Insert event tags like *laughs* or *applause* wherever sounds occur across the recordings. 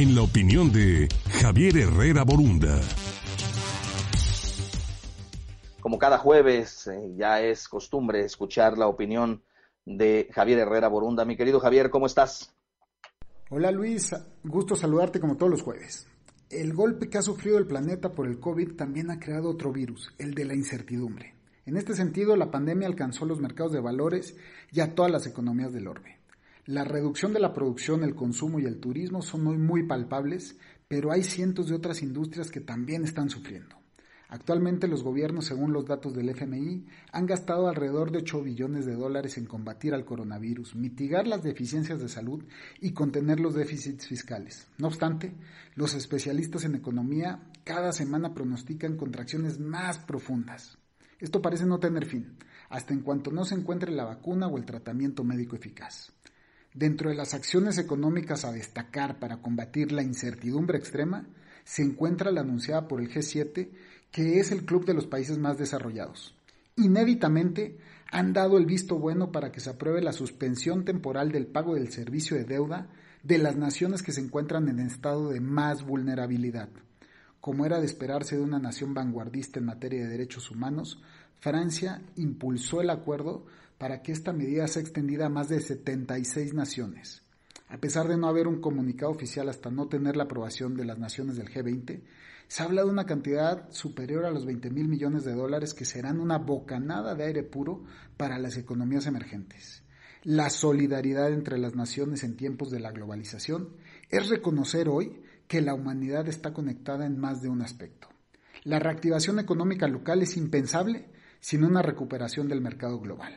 en la opinión de Javier Herrera Borunda. Como cada jueves, eh, ya es costumbre escuchar la opinión de Javier Herrera Borunda. Mi querido Javier, ¿cómo estás? Hola Luis, gusto saludarte como todos los jueves. El golpe que ha sufrido el planeta por el COVID también ha creado otro virus, el de la incertidumbre. En este sentido, la pandemia alcanzó los mercados de valores y a todas las economías del orbe. La reducción de la producción, el consumo y el turismo son hoy muy palpables, pero hay cientos de otras industrias que también están sufriendo. Actualmente los gobiernos, según los datos del FMI, han gastado alrededor de 8 billones de dólares en combatir al coronavirus, mitigar las deficiencias de salud y contener los déficits fiscales. No obstante, los especialistas en economía cada semana pronostican contracciones más profundas. Esto parece no tener fin, hasta en cuanto no se encuentre la vacuna o el tratamiento médico eficaz. Dentro de las acciones económicas a destacar para combatir la incertidumbre extrema, se encuentra la anunciada por el G7 que es el club de los países más desarrollados. Inéditamente han dado el visto bueno para que se apruebe la suspensión temporal del pago del servicio de deuda de las naciones que se encuentran en estado de más vulnerabilidad. Como era de esperarse de una nación vanguardista en materia de derechos humanos, Francia impulsó el acuerdo para que esta medida sea extendida a más de 76 naciones. A pesar de no haber un comunicado oficial hasta no tener la aprobación de las naciones del G20, se habla de una cantidad superior a los 20 mil millones de dólares que serán una bocanada de aire puro para las economías emergentes. La solidaridad entre las naciones en tiempos de la globalización es reconocer hoy que la humanidad está conectada en más de un aspecto. La reactivación económica local es impensable sin una recuperación del mercado global.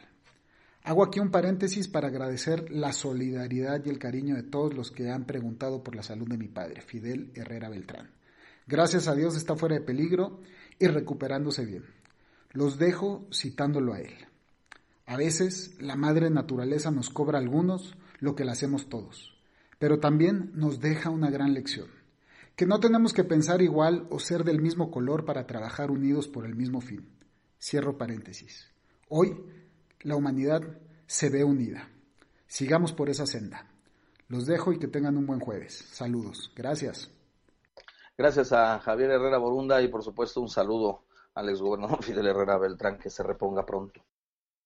Hago aquí un paréntesis para agradecer la solidaridad y el cariño de todos los que han preguntado por la salud de mi padre, Fidel Herrera Beltrán. Gracias a Dios está fuera de peligro y recuperándose bien. Los dejo citándolo a él. A veces la madre naturaleza nos cobra a algunos lo que le hacemos todos, pero también nos deja una gran lección, que no tenemos que pensar igual o ser del mismo color para trabajar unidos por el mismo fin. Cierro paréntesis. Hoy la humanidad se ve unida. Sigamos por esa senda. Los dejo y que tengan un buen jueves. Saludos. Gracias. Gracias a Javier Herrera Borunda y por supuesto un saludo al exgobernador *laughs* Fidel Herrera Beltrán, que se reponga pronto.